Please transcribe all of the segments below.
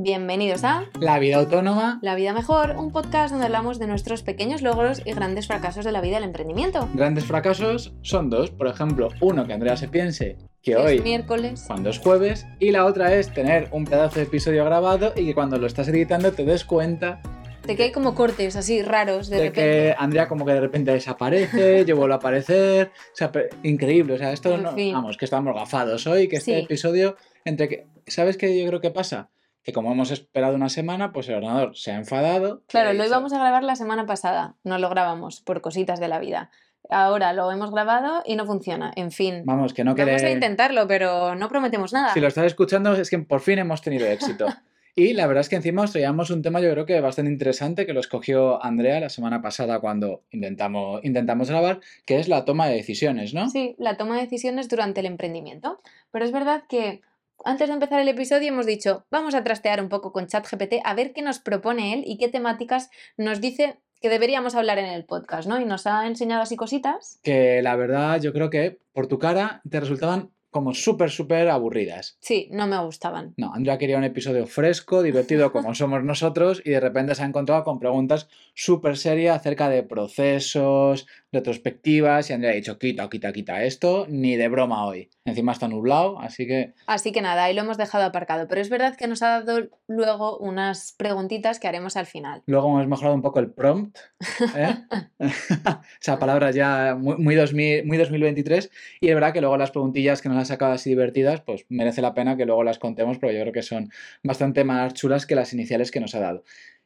Bienvenidos a La vida autónoma. La vida mejor, un podcast donde hablamos de nuestros pequeños logros y grandes fracasos de la vida del emprendimiento. Grandes fracasos son dos. Por ejemplo, uno que Andrea se piense que Es hoy, miércoles. cuando es jueves, y la otra es tener un pedazo de episodio grabado y que cuando lo estás editando te des cuenta De que hay como cortes así raros de, de, repente. que Andrea como que de repente desaparece, yo vuelvo a aparecer. O sea, increíble. O sea, esto En no, fin. vamos, que estamos gafados hoy, que este Sí. episodio, entre que. ¿Sabes qué yo creo que pasa? Que como hemos esperado una semana, pues el ordenador se ha enfadado. Claro, y lo íbamos a grabar la semana pasada, no lo grabamos por cositas de la vida. Ahora lo hemos grabado y no funciona. En fin, Vamos, que no vamos a intentarlo, pero no prometemos nada. Si lo estás escuchando es que por fin hemos tenido éxito. Y la verdad es que encima os traíamos un tema yo creo que bastante interesante que lo escogió Andrea la semana pasada cuando intentamos, intentamos grabar, que es la toma de decisiones, ¿no? Sí, la toma de decisiones durante el emprendimiento. Pero es verdad que antes de empezar el episodio hemos dicho, vamos a trastear un poco con ChatGPT a ver qué nos propone él y qué temáticas nos dice que deberíamos hablar en el podcast, ¿no? Y nos ha enseñado así cositas. Que la verdad yo creo que por tu cara te resultaban como súper, súper aburridas. Sí, no me gustaban. No, Andrea quería un episodio fresco, divertido como somos nosotros y de repente se ha encontrado con preguntas súper serias acerca de procesos, retrospectivas y Andrea ha dicho, quita, quita, quita esto, ni de broma hoy. Encima está nublado, así que Así que nada, ahí lo hemos dejado aparcado. Pero es verdad que nos ha dado luego unas preguntitas que haremos al final. Luego hemos mejorado un poco el prompt. ¿eh? Esa palabra ya muy, muy, 2000 muy 2023. Y es verdad que luego las preguntillas que nos han sacado así divertidas, pues merece la pena que luego las contemos, pero yo creo que son bastante más chulas que las iniciales que nos ha dado.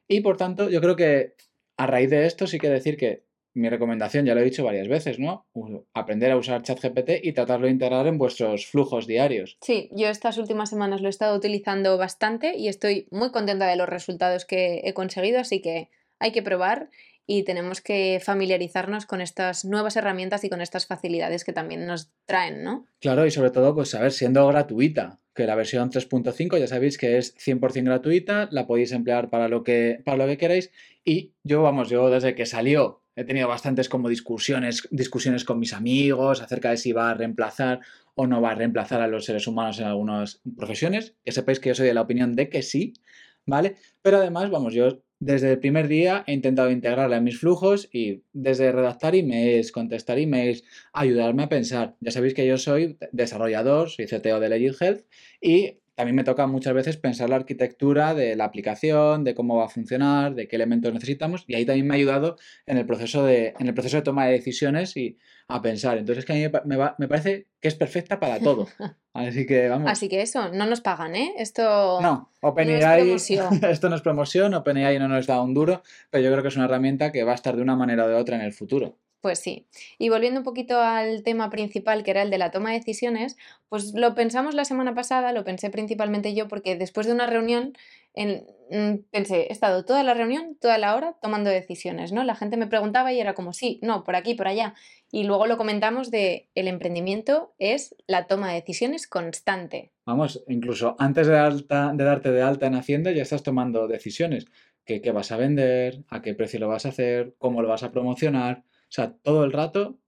Y por tanto, yo creo que a raíz de esto sí que decir que mi recomendación, ya lo he dicho varias veces, ¿no? Aprender a usar ChatGPT y tratarlo de integrar en vuestros flujos diarios. Sí, yo estas últimas semanas lo he estado utilizando bastante y estoy muy contenta de los resultados que he conseguido, así que hay que probar y tenemos que familiarizarnos con estas nuevas herramientas y con estas facilidades que también nos traen, ¿no? Claro, y sobre todo, pues a ver, siendo gratuita, que la versión 3.5 ya sabéis que es 100% gratuita, la podéis emplear para lo que, para lo que queráis. Y yo, vamos, yo desde que salió he tenido bastantes como discusiones, discusiones con mis amigos acerca de si va a reemplazar o no va a reemplazar a los seres humanos en algunas profesiones. Que sepáis que yo soy de la opinión de que sí, ¿vale? Pero además, vamos, yo desde el primer día he intentado integrarla en mis flujos y desde redactar emails, contestar emails, ayudarme a pensar. Ya sabéis que yo soy desarrollador, soy CTO de Legit Health y también me toca muchas veces pensar la arquitectura de la aplicación, de cómo va a funcionar, de qué elementos necesitamos y ahí también me ha ayudado en el proceso de, en el proceso de toma de decisiones y a pensar. Entonces es que a mí me va- me parece que es perfecta para todo. Así que vamos. Así que eso, no nos pagan, ¿eh? Esto... No, OpenAI, No es promoción. esto no es promoción, OpenAI no nos da un duro, pero yo creo que es una herramienta que va a estar de una manera o de otra en el futuro. Pues sí. Y volviendo un poquito al tema principal, que era el de la toma de decisiones, pues lo pensamos la semana pasada, lo pensé principalmente yo, porque después de una reunión, en- mm, pensé, he estado toda la reunión, toda la hora tomando decisiones, ¿no? La gente me preguntaba y era como, sí, no, por aquí, por allá. Y luego lo comentamos de el emprendimiento es la toma de decisiones constante. Vamos, incluso antes de, alta- de darte de alta en Hacienda ya estás tomando decisiones. ¿Qué, qué vas a vender? ¿A qué precio lo vas a hacer? ¿Cómo lo vas a promocionar? O sea, todo el rato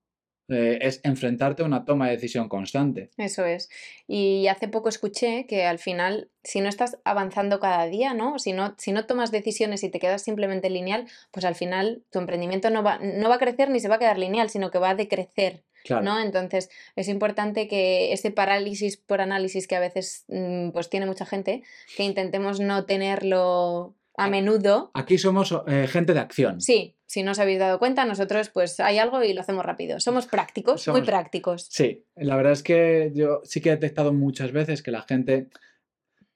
eh, es enfrentarte a una toma de decisión constante. Eso es. Y hace poco escuché que al final, si no estás avanzando cada día, ¿no? Si no, si no tomas decisiones y te quedas simplemente lineal, pues al final tu emprendimiento no va, no va a crecer ni se va a quedar lineal, sino que va a decrecer, Claro. ¿no? Entonces es importante que ese parálisis por análisis que a veces mm, pues tiene mucha gente, que intentemos no tenerlo a menudo. Aquí somos eh, gente de acción. Sí, si no os habéis dado cuenta, nosotros pues hay algo y lo hacemos rápido. Somos prácticos, muy prácticos. Sí, la verdad es que yo sí que he detectado muchas veces que la gente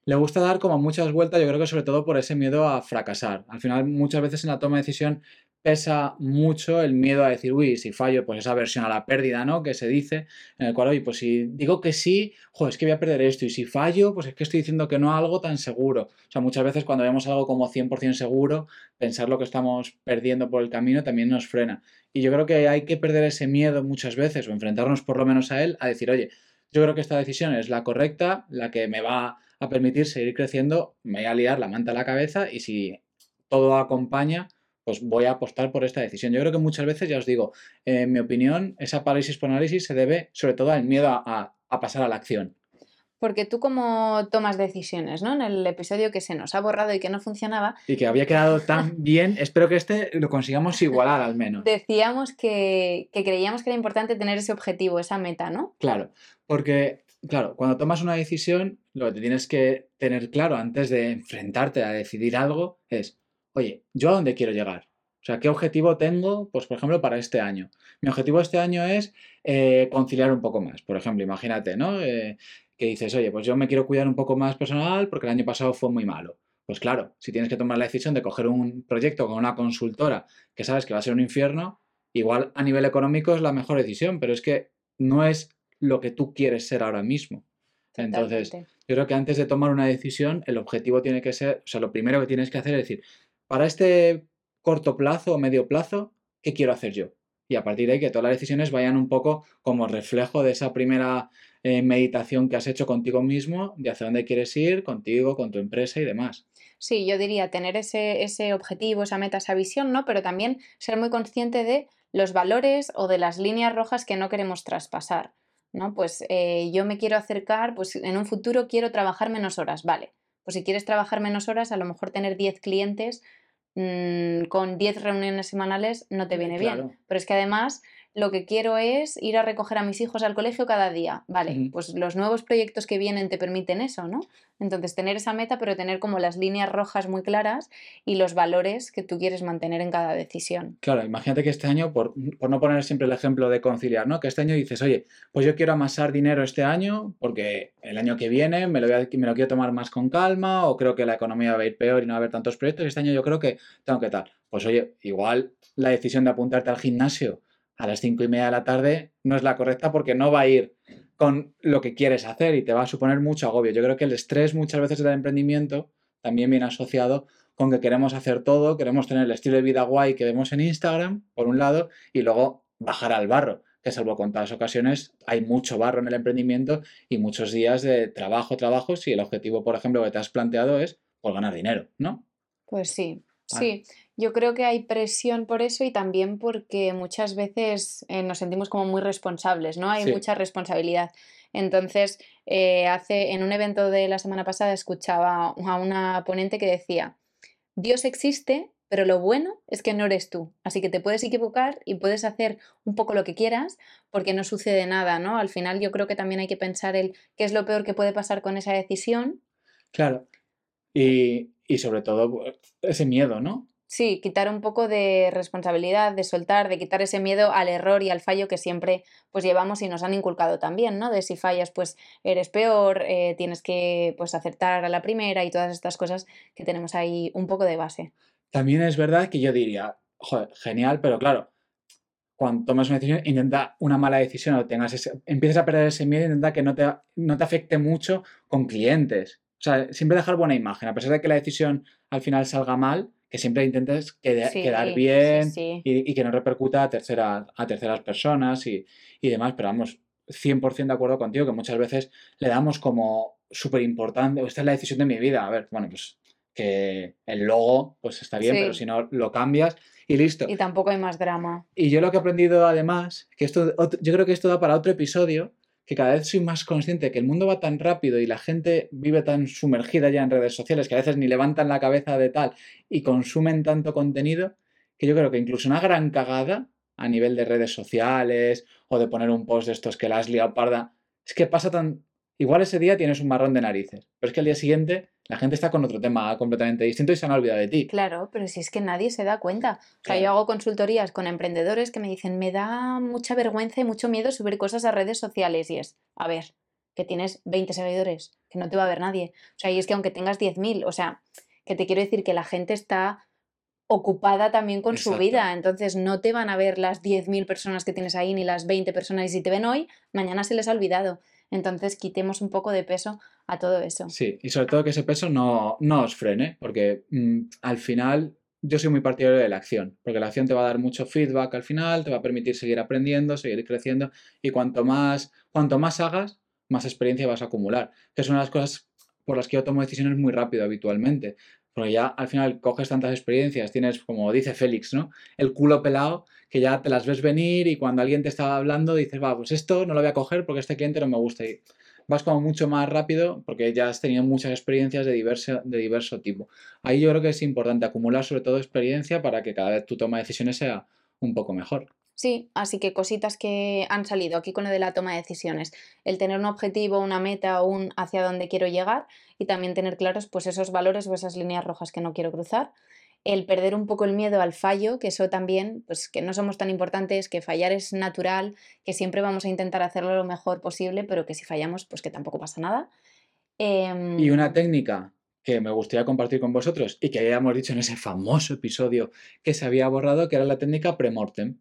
le gusta dar como muchas vueltas, yo creo que sobre todo por ese miedo a fracasar. Al final, muchas veces en la toma de decisión pesa mucho el miedo a decir, uy, si fallo, pues esa versión a la pérdida, ¿no? Que se dice, en el cual, oye, pues si digo que sí, joder, es que voy a perder esto, y si fallo, pues es que estoy diciendo que no a algo tan seguro. O sea, muchas veces cuando vemos algo como 100% seguro, pensar lo que estamos perdiendo por el camino también nos frena. Y yo creo que hay que perder ese miedo muchas veces, o enfrentarnos por lo menos a él, a decir, oye, yo creo que esta decisión es la correcta, la que me va a permitir seguir creciendo, me voy a liar la manta a la cabeza y si todo acompaña, pues voy a apostar por esta decisión. Yo creo que muchas veces, ya os digo, en mi opinión, esa parálisis por análisis se debe sobre todo al miedo a, a- a pasar a la acción. Porque tú cómo tomas decisiones, ¿no? En el episodio que se nos ha borrado y que no funcionaba. Y que había quedado tan bien, espero que este lo consigamos igualar al menos. Decíamos que, que creíamos que era importante tener ese objetivo, esa meta, ¿no? Claro, porque, claro, cuando tomas una decisión, lo que tienes que tener claro antes de enfrentarte a decidir algo es, oye, ¿yo a dónde quiero llegar? O sea, ¿qué objetivo tengo, pues, por ejemplo, para este año? Mi objetivo este año es eh, conciliar un poco más. Por ejemplo, imagínate, ¿no? Eh, que dices, oye, pues yo me quiero cuidar un poco más personal porque el año pasado fue muy malo. Pues claro, si tienes que tomar la decisión de coger un proyecto con una consultora que sabes que va a ser un infierno, igual a nivel económico es la mejor decisión, pero es que no es lo que tú quieres ser ahora mismo. Entonces, yo creo que antes de tomar una decisión, el objetivo tiene que ser, o sea, lo primero que tienes que hacer es decir, para este corto plazo o medio plazo, ¿qué quiero hacer yo? Y a partir de ahí que todas las decisiones vayan un poco como reflejo de esa primera eh, meditación que has hecho contigo mismo, de hacia dónde quieres ir, contigo, con tu empresa y demás. Sí, yo diría tener ese, ese objetivo, esa meta, esa visión, ¿no? Pero también ser muy consciente de los valores o de las líneas rojas que no queremos traspasar, ¿no? Pues eh, yo me quiero acercar, pues en un futuro quiero trabajar menos horas, vale. Pues si quieres trabajar menos horas, a lo mejor tener 10 clientes mm, con 10 reuniones semanales no te viene bien. Pero es que además lo que quiero es ir a recoger a mis hijos al colegio cada día. Vale, pues los nuevos proyectos que vienen te permiten eso, ¿no? Entonces, tener esa meta, pero tener como las líneas rojas muy claras y los valores que tú quieres mantener en cada decisión. Claro, imagínate que este año, por, no poner siempre el ejemplo de conciliar, ¿no? Que este año dices, oye, pues yo quiero amasar dinero este año porque el año que viene me lo, me lo quiero tomar más con calma o creo que la economía va a ir peor y no va a haber tantos proyectos este año yo creo que tengo que tal. Pues oye, igual la decisión de apuntarte al gimnasio a las cinco y media de la tarde no es la correcta porque no va a ir con lo que quieres hacer y te va a suponer mucho agobio. Yo creo que el estrés muchas veces del emprendimiento también viene asociado con que queremos hacer todo, queremos tener el estilo de vida guay que vemos en Instagram, por un lado, y luego bajar al barro, que salvo contadas ocasiones hay mucho barro en el emprendimiento y muchos días de trabajo, trabajo, si el objetivo, por ejemplo, que te has planteado es por ganar dinero, ¿no? Pues sí, sí. Yo creo que hay presión por eso y también porque muchas veces eh, nos sentimos como muy responsables, ¿no? Hay mucha responsabilidad. Entonces, eh, hace, en un evento de la semana pasada escuchaba a una ponente que decía, Dios existe, pero lo bueno es que no eres tú. Así que te puedes equivocar y puedes hacer un poco lo que quieras porque no sucede nada, ¿no? Al final yo creo que también hay que pensar el qué es lo peor que puede pasar con esa decisión. Claro. Y, y sobre todo ese miedo, ¿no? Sí, quitar un poco de responsabilidad, de soltar, de quitar ese miedo al error y al fallo que siempre pues llevamos y nos han inculcado también, ¿no? De si fallas pues eres peor, eh, tienes que pues acertar a la primera y todas estas cosas que tenemos ahí un poco de base. También es verdad que yo diría, joder, genial, pero claro, cuando tomas una decisión, intenta una mala decisión o tengas ese, empieces a perder ese miedo, intenta que no te, no te afecte mucho con clientes. O sea, siempre dejar buena imagen, a pesar de que la decisión al final salga mal, que siempre intentes quedar bien Y, que no repercuta a, tercera, a terceras personas y, demás, pero vamos, 100% de acuerdo contigo que muchas veces le damos como súper importante, esta es la decisión de mi vida, a ver, bueno, pues que el logo pues está bien, pero si no lo cambias y listo. Y tampoco hay más drama. Y yo lo que he aprendido además, que esto, yo creo que esto da para otro episodio, que cada vez soy más consciente que el mundo va tan rápido y la gente vive tan sumergida ya en redes sociales que a veces ni levantan la cabeza de tal y consumen tanto contenido que yo creo que incluso una gran cagada a nivel de redes sociales o de poner un post de estos que la has liado parda, es que pasa tan... Igual ese día tienes un marrón de narices, pero es que al día siguiente la gente está con otro tema completamente distinto y se han olvidado de ti. Claro, pero si es que nadie se da cuenta. O sea, yo hago consultorías con emprendedores que me dicen, me da mucha vergüenza y mucho miedo subir cosas a redes sociales. Y es, a ver, que tienes 20 seguidores, que no te va a ver nadie. O sea, y es que aunque tengas 10.000, o sea, que te quiero decir que la gente está ocupada también con su vida, entonces no te van a ver las 10.000 personas que tienes ahí ni las 20 personas y si te ven hoy, mañana se les ha olvidado. Entonces quitemos un poco de peso a todo eso. Sí, y sobre todo que ese peso no, no os frene, porque mm, al final yo soy muy partidario de la acción, porque la acción te va a dar mucho feedback al final, te va a permitir seguir aprendiendo, seguir creciendo, y cuanto más, cuanto más hagas, más experiencia vas a acumular. Que es una de las cosas por las que yo tomo decisiones muy rápido habitualmente. Porque ya al final coges tantas experiencias, tienes, como dice Félix, ¿no? El culo pelado, que ya te las ves venir y cuando alguien te está hablando dices, va, pues esto no lo voy a coger porque este cliente no me gusta. Y vas como mucho más rápido porque ya has tenido muchas experiencias de diverso, de diverso tipo. Ahí yo creo que es importante acumular sobre todo experiencia para que cada vez tu toma de decisiones sea un poco mejor. Sí, así que cositas que han salido aquí con lo de la toma de decisiones. El tener un objetivo, una meta, un hacia dónde quiero llegar y también tener claros pues esos valores o esas líneas rojas que no quiero cruzar. El perder un poco el miedo al fallo, que eso también, pues que no somos tan importantes, que fallar es natural, que siempre vamos a intentar hacerlo lo mejor posible, pero que si fallamos, pues que tampoco pasa nada. Y una em, técnica que me gustaría compartir con vosotros y que habíamos dicho en ese famoso episodio que se había borrado, que era la técnica premortem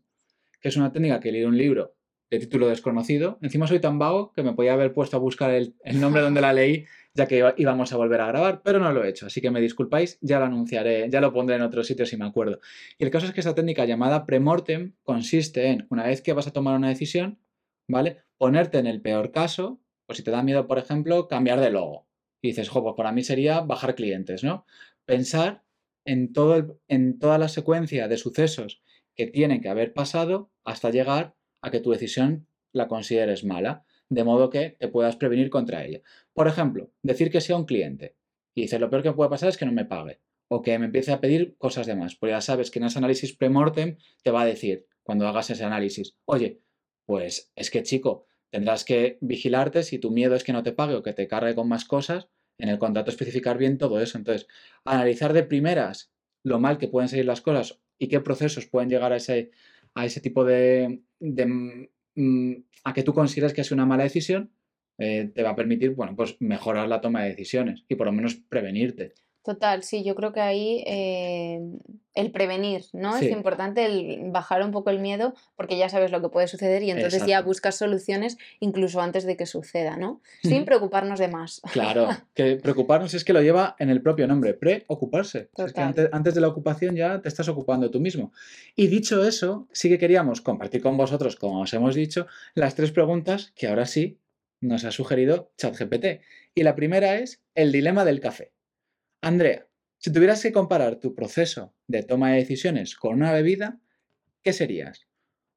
que es una técnica que leí un libro de título desconocido. Encima soy tan vago que me podía haber puesto a buscar el, nombre donde la leí, ya que íbamos a volver a grabar, pero no lo he hecho, así que me disculpáis, ya lo anunciaré, ya lo pondré en otro sitio si me acuerdo. Y el caso es que esta técnica llamada premortem consiste en, una vez que vas a tomar una decisión, ¿vale? Ponerte en el peor caso, o si te da miedo, por ejemplo, cambiar de logo. Y dices, jo, pues para mí sería bajar clientes, ¿no? Pensar en, todo en toda la secuencia de sucesos que tienen que haber pasado hasta llegar a que tu decisión la consideres mala, de modo que te puedas prevenir contra ella. Por ejemplo, decir que sea un cliente y dices lo peor que puede pasar es que no me pague o que me empiece a pedir cosas de más, porque ya sabes que en ese análisis premortem te va a decir cuando hagas ese análisis, oye, pues es que chico, tendrás que vigilarte si tu miedo es que no te pague o que te cargue con más cosas, en el contrato especificar bien todo eso. Entonces, analizar de primeras lo mal que pueden salir las cosas y qué procesos pueden llegar a ese, a ese tipo de, mm, a que tú consideres que es una mala decisión, eh, te va a permitir, bueno, pues mejorar la toma de decisiones y por lo menos prevenirte. Total, sí, yo creo que ahí eh, el prevenir, ¿no? Es importante el bajar un poco el miedo porque ya sabes lo que puede suceder y entonces ya buscas soluciones incluso antes de que suceda, ¿no? Sin preocuparnos de más. Claro, que preocuparnos es que lo lleva en el propio nombre, preocuparse. Es que antes, antes, de la ocupación ya te estás ocupando tú mismo. Y dicho eso, sí que queríamos compartir con vosotros, como os hemos dicho, las tres preguntas que ahora sí nos ha sugerido ChatGPT. Y la primera es el dilema del café. Andrea, si tuvieras que comparar tu proceso de toma de decisiones con una bebida, ¿qué serías?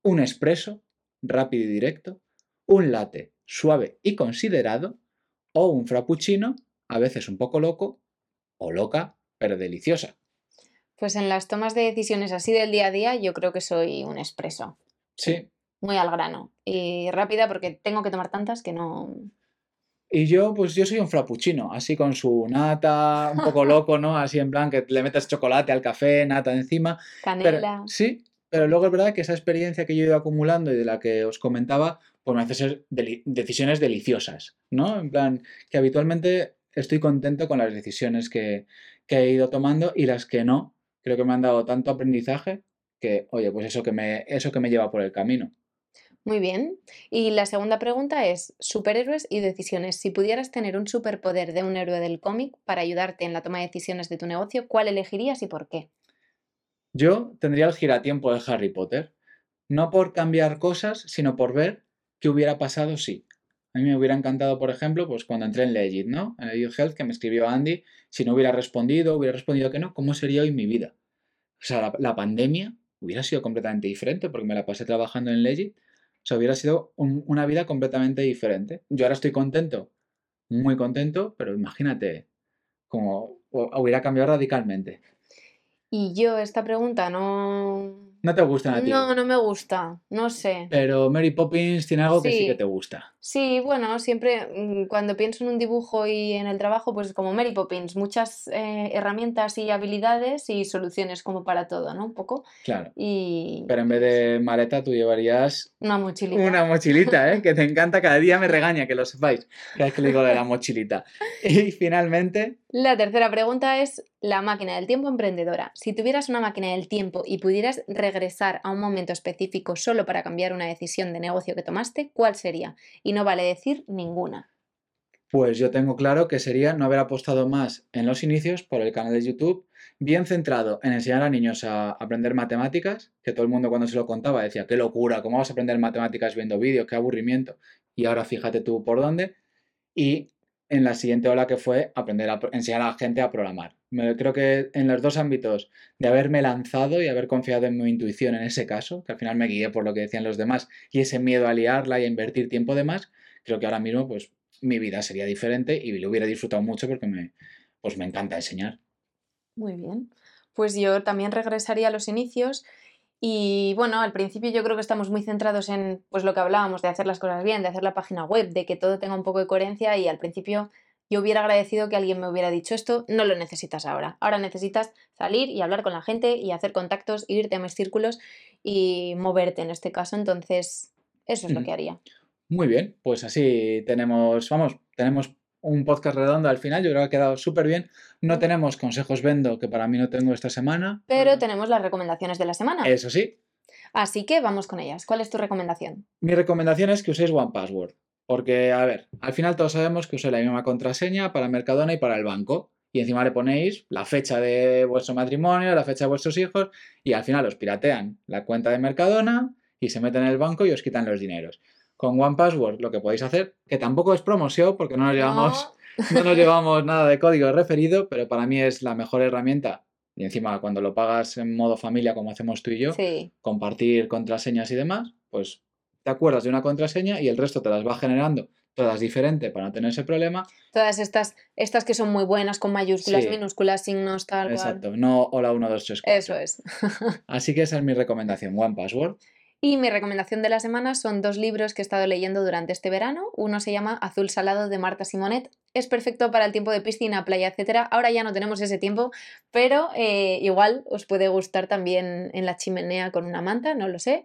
¿Un espresso rápido y directo? ¿Un latte suave y considerado? ¿O un frappuccino, a veces un poco loco o loca, pero deliciosa? Pues en las tomas de decisiones así del día a día, yo creo que soy un espresso. Sí. Muy al grano y rápida porque tengo que tomar tantas que no, y yo, pues yo soy un frappuccino, así con su nata, un poco loco, ¿no? Así en plan que le metes chocolate al café, nata encima. Canela. sí, pero luego es verdad que esa experiencia que yo he ido acumulando y de la que os comentaba, pues me hace ser decisiones deliciosas, ¿no? En plan, que habitualmente estoy contento con las decisiones que, que he ido tomando y las que no, creo que me han dado tanto aprendizaje que, oye, pues eso que me, eso que me lleva por el camino. Muy bien. Y la segunda pregunta es, superhéroes y decisiones. Si pudieras tener un superpoder de un héroe del cómic para ayudarte en la toma de decisiones de tu negocio, ¿cuál elegirías y por qué? Yo tendría el giratiempo de Harry Potter. No por cambiar cosas, sino por ver qué hubiera pasado si. A mí me hubiera encantado, por ejemplo, pues cuando entré en Legit, ¿no? En Legit Health, que me escribió Andy, si no hubiera respondido, hubiera respondido que no, ¿cómo sería hoy mi vida? O sea, la, la pandemia hubiera sido completamente diferente porque me la pasé trabajando en Legit o sea, hubiera sido una vida completamente diferente. Yo ahora estoy contento, muy contento, pero imagínate, como hubiera cambiado radicalmente. Y yo esta pregunta no, no te gusta a ti. No, no me gusta, no sé. Pero Mary Poppins tiene algo que sí que te gusta. Sí, bueno, siempre mm, cuando pienso en un dibujo y en el trabajo, pues como Mary Poppins, muchas eh, herramientas y habilidades y soluciones como para todo, ¿no? Un poco. Claro. Y... Pero en vez de maleta tú llevarías... Una mochilita. Una mochilita, ¿eh? que te encanta, cada día me regaña, que lo sepáis, cada vez que le digo de la mochilita. Y finalmente... La tercera pregunta es la máquina del tiempo emprendedora. Si tuvieras una máquina del tiempo y pudieras regresar a un momento específico solo para cambiar una decisión de negocio que tomaste, ¿cuál sería? Y no vale decir ninguna. Pues yo tengo claro que sería no haber apostado más en los inicios por el canal de YouTube, bien centrado en enseñar a niños a aprender matemáticas, que todo el mundo cuando se lo contaba decía, qué locura, ¿cómo vas a aprender matemáticas viendo vídeos? Qué aburrimiento. Y ahora fíjate tú por dónde. Y en la siguiente ola que fue aprender a enseñar a la gente a programar. creo que en los dos ámbitos de haberme lanzado y haber confiado en mi intuición en ese caso, que al final me guié por lo que decían los demás y ese miedo a liarla y a invertir tiempo de más, creo que ahora mismo pues mi vida sería diferente y lo hubiera disfrutado mucho porque me, pues me encanta enseñar. Muy bien. Pues yo también regresaría a los inicios y bueno, al principio yo creo que estamos muy centrados en pues lo que hablábamos, de hacer las cosas bien, de hacer la página web, de que todo tenga un poco de coherencia y al principio yo hubiera agradecido que alguien me hubiera dicho esto, no lo necesitas ahora. Ahora necesitas salir y hablar con la gente y hacer contactos, irte a mis círculos y moverte en este caso. Entonces, eso es lo que haría. Muy bien, pues así tenemos, vamos, tenemos un podcast redondo al final, yo creo que ha quedado súper bien. No tenemos consejos vendo, que para mí no tengo esta semana. Pero tenemos las recomendaciones de la semana. Eso sí. Así que vamos con ellas. ¿Cuál es tu recomendación? Mi recomendación es que uséis One Password. Porque, a ver, al final todos sabemos que usáis la misma contraseña para Mercadona y para el banco. Y encima le ponéis la fecha de vuestro matrimonio, la fecha de vuestros hijos, y al final os piratean la cuenta de Mercadona y se meten en el banco y os quitan los dineros con One Password lo que podéis hacer, que tampoco es promoción porque no nos llevamos, no. nos llevamos nada de código referido, pero para mí es la mejor herramienta. Y encima, cuando lo pagas en modo familia, como hacemos tú y yo, compartir contraseñas y demás, pues te acuerdas de una contraseña y el resto te las va generando todas diferentes para no tener ese problema. Todas estas, estas que son muy buenas con mayúsculas, minúsculas, signos, tal Exacto, no hola 1, 2, 3, 4. Eso es. Así que esa es mi recomendación, One Password. Y mi recomendación de la semana son dos libros que he estado leyendo durante este verano. Uno se llama Azul Salado de Marta Simonet. Es perfecto para el tiempo de piscina, playa, etc. Ahora ya no tenemos ese tiempo, pero eh, igual os puede gustar también en la chimenea con una manta, no lo sé.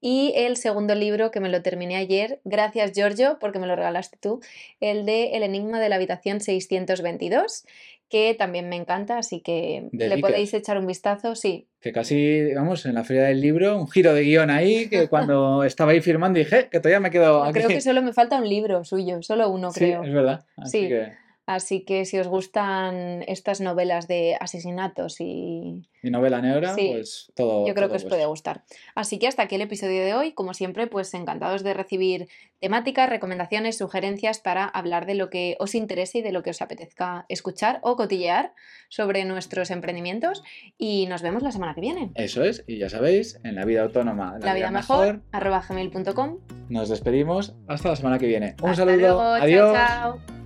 Y el segundo libro que me lo terminé ayer, gracias Giorgio, porque me lo regalaste tú, el de El Enigma de la Habitación 622 que también me encanta, así que le podéis echar un vistazo, sí. Que casi, vamos, en la feria del libro, un giro de guion ahí, que cuando estaba ahí firmando dije, que todavía me quedo aquí. Creo que solo me falta un libro suyo, solo uno creo. Sí, es verdad. Así sí. Que... Así que si os gustan estas novelas de asesinatos y... Y novela negra, pues todo... Yo creo que os puede gustar. Así que hasta aquí el episodio de hoy. Como siempre, pues encantados de recibir temáticas, recomendaciones, sugerencias para hablar de lo que os interese y de lo que os apetezca escuchar o cotillear sobre nuestros emprendimientos. Y nos vemos la semana que viene. Eso es, y ya sabéis, en la vida autónoma... La, vida, mejor, arroba gmail.com. Nos despedimos. Hasta la semana que viene. Un hasta saludo. Luego. Adiós. chao. chao.